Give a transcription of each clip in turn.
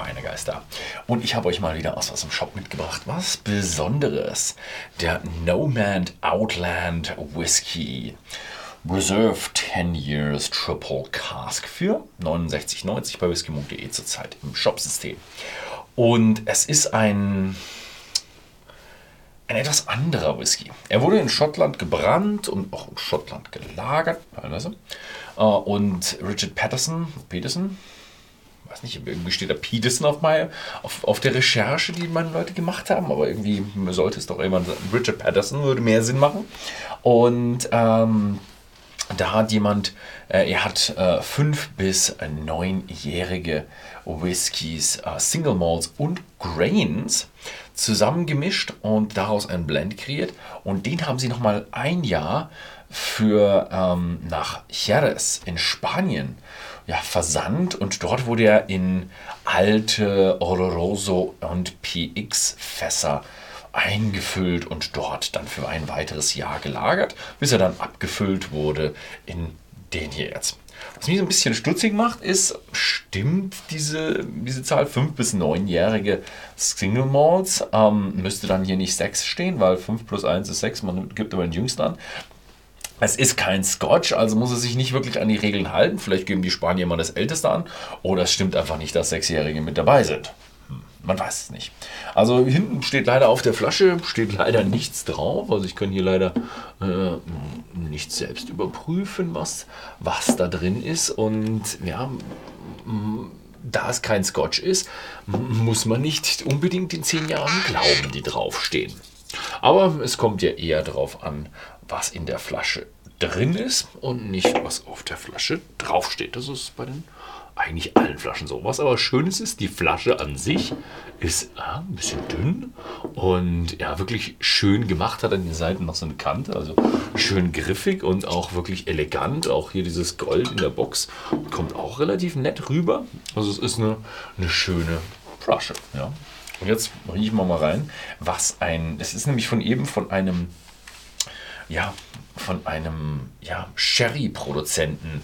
Schweinegeister. Und ich habe euch mal wieder aus was im Shop mitgebracht. Was Besonderes. Der Nomad Outland Whisky. Reserve 10 Years Triple Cask für 69,90 bei whisky.de zurzeit im Shopsystem. Und es ist ein, ein etwas anderer Whisky. Er wurde in Schottland gebrannt und auch in Schottland gelagert. Äh, und Richard Patterson, Peterson, weiß nicht, irgendwie steht da Peterson auf, auf, auf der Recherche, die meine Leute gemacht haben, aber irgendwie sollte es doch jemand sagen, Richard Patterson würde mehr Sinn machen. Und ähm, da hat jemand, äh, er hat äh, fünf bis neunjährige Whiskys, äh, Single Malts und Grains zusammengemischt und daraus einen Blend kreiert. Und den haben sie nochmal ein Jahr für ähm, nach Jerez in Spanien ja, versandt und dort wurde er in alte Oloroso und PX Fässer eingefüllt und dort dann für ein weiteres Jahr gelagert, bis er dann abgefüllt wurde in den hier jetzt. Was mich so ein bisschen stutzig macht, ist, stimmt diese, diese Zahl 5- bis 9-jährige Single Malls? Ähm, müsste dann hier nicht 6 stehen, weil 5 plus 1 ist 6, man gibt aber den jüngsten an. Es ist kein Scotch, also muss er sich nicht wirklich an die Regeln halten. Vielleicht geben die Spanier mal das Älteste an. Oder es stimmt einfach nicht, dass Sechsjährige mit dabei sind. Man weiß es nicht. Also hinten steht leider auf der Flasche, steht leider nichts drauf. Also ich kann hier leider äh, nicht selbst überprüfen, was, was da drin ist. Und ja, da es kein Scotch ist, muss man nicht unbedingt den zehn Jahren glauben, die draufstehen. Aber es kommt ja eher darauf an, was in der Flasche drin ist und nicht, was auf der Flasche draufsteht. Das ist bei den eigentlich allen Flaschen so. Was aber Schönes ist, die Flasche an sich ist ah, ein bisschen dünn und ja, wirklich schön gemacht. Hat an den Seiten noch so eine Kante, also schön griffig und auch wirklich elegant. Auch hier dieses Gold in der Box kommt auch relativ nett rüber. Also es ist eine, eine schöne Flasche. Ja. Und jetzt riechen wir mal rein, was ein, es ist nämlich von eben von einem ja, von einem ja, Sherry-Produzenten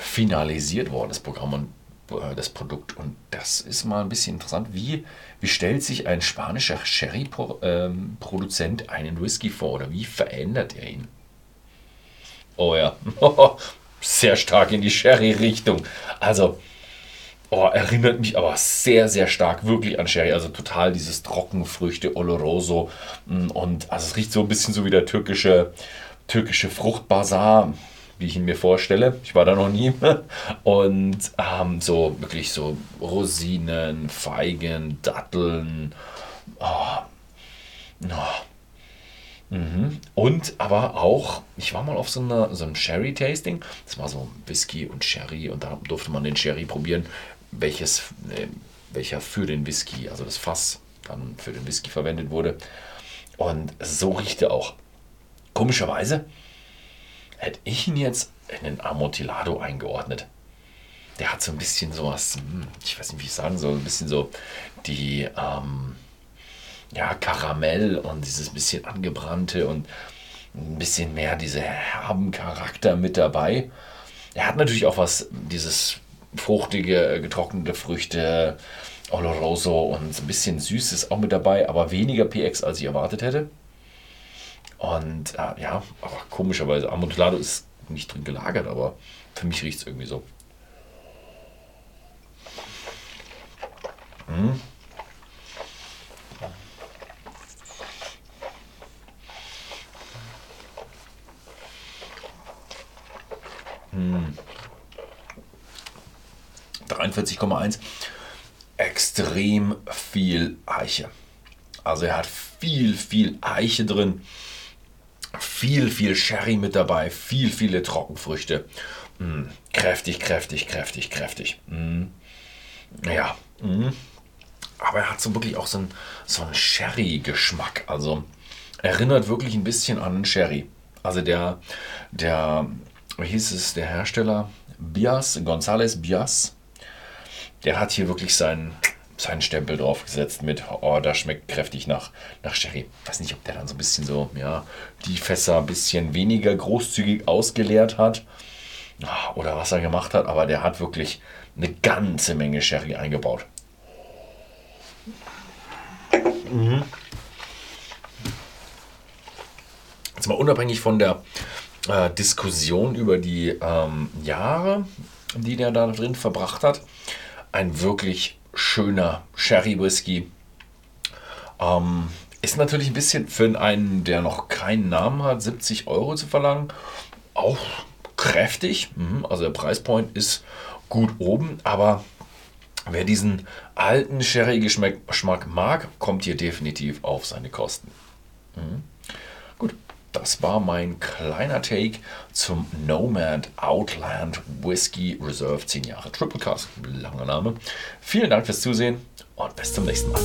finalisiert worden, das Programm und äh, das Produkt. Und das ist mal ein bisschen interessant. Wie, wie stellt sich ein spanischer Sherry-Produzent einen Whisky vor oder wie verändert er ihn? Oh ja, sehr stark in die Sherry-Richtung. Also, Oh, erinnert mich aber sehr, sehr stark wirklich an Sherry. Also total dieses Trockenfrüchte, Oloroso. Mm, und also es riecht so ein bisschen so wie der türkische, türkische Fruchtbazar, wie ich ihn mir vorstelle. Ich war da noch nie. Und ähm, so wirklich so Rosinen, Feigen, Datteln. Oh. Oh. Mhm. Und aber auch, ich war mal auf so, einer, so einem Sherry-Tasting. Das war so Whisky und Sherry und da durfte man den Sherry probieren welches, äh, welcher für den Whisky, also das Fass dann für den Whisky verwendet wurde. Und so riecht er auch. Komischerweise hätte ich ihn jetzt in den Amontillado eingeordnet. Der hat so ein bisschen sowas, hm, ich weiß nicht, wie ich sagen soll, ein bisschen so die ähm, ja, Karamell und dieses bisschen angebrannte und ein bisschen mehr diese herben Charakter mit dabei. Er hat natürlich auch was, dieses fruchtige, getrocknete Früchte, Oloroso und ein bisschen Süßes auch mit dabei, aber weniger PX, als ich erwartet hätte. Und äh, ja, aber komischerweise, Amontillado ist nicht drin gelagert, aber für mich riecht es irgendwie so. Mmh. Mmh. 43,1. Extrem viel Eiche. Also er hat viel, viel Eiche drin. Viel, viel Sherry mit dabei. Viel, viele Trockenfrüchte. Mm, kräftig, kräftig, kräftig, kräftig. Mm. Ja. Mm. Aber er hat so wirklich auch so einen, so einen Sherry-Geschmack. Also erinnert wirklich ein bisschen an Sherry. Also der, der, wie hieß es, der Hersteller? Bias, González Bias der hat hier wirklich seinen, seinen Stempel draufgesetzt mit, oh, das schmeckt kräftig nach, nach Sherry. Ich weiß nicht, ob der dann so ein bisschen so, ja, die Fässer ein bisschen weniger großzügig ausgeleert hat ah, oder was er gemacht hat, aber der hat wirklich eine ganze Menge Sherry eingebaut. Mhm. Jetzt mal unabhängig von der äh, Diskussion über die ähm, Jahre, die der da drin verbracht hat, ein wirklich schöner Sherry Whisky. Ähm, ist natürlich ein bisschen für einen, der noch keinen Namen hat, 70 Euro zu verlangen, auch kräftig. Mhm, also der Preispoint ist gut oben, aber wer diesen alten Sherry-Geschmack mag, kommt hier definitiv auf seine Kosten. Mhm. Gut, das war mein kleiner Take zum Nomad Outland Whiskey Reserve 10 Jahre Triple Cast. Langer Name. Vielen Dank fürs Zusehen und bis zum nächsten Mal.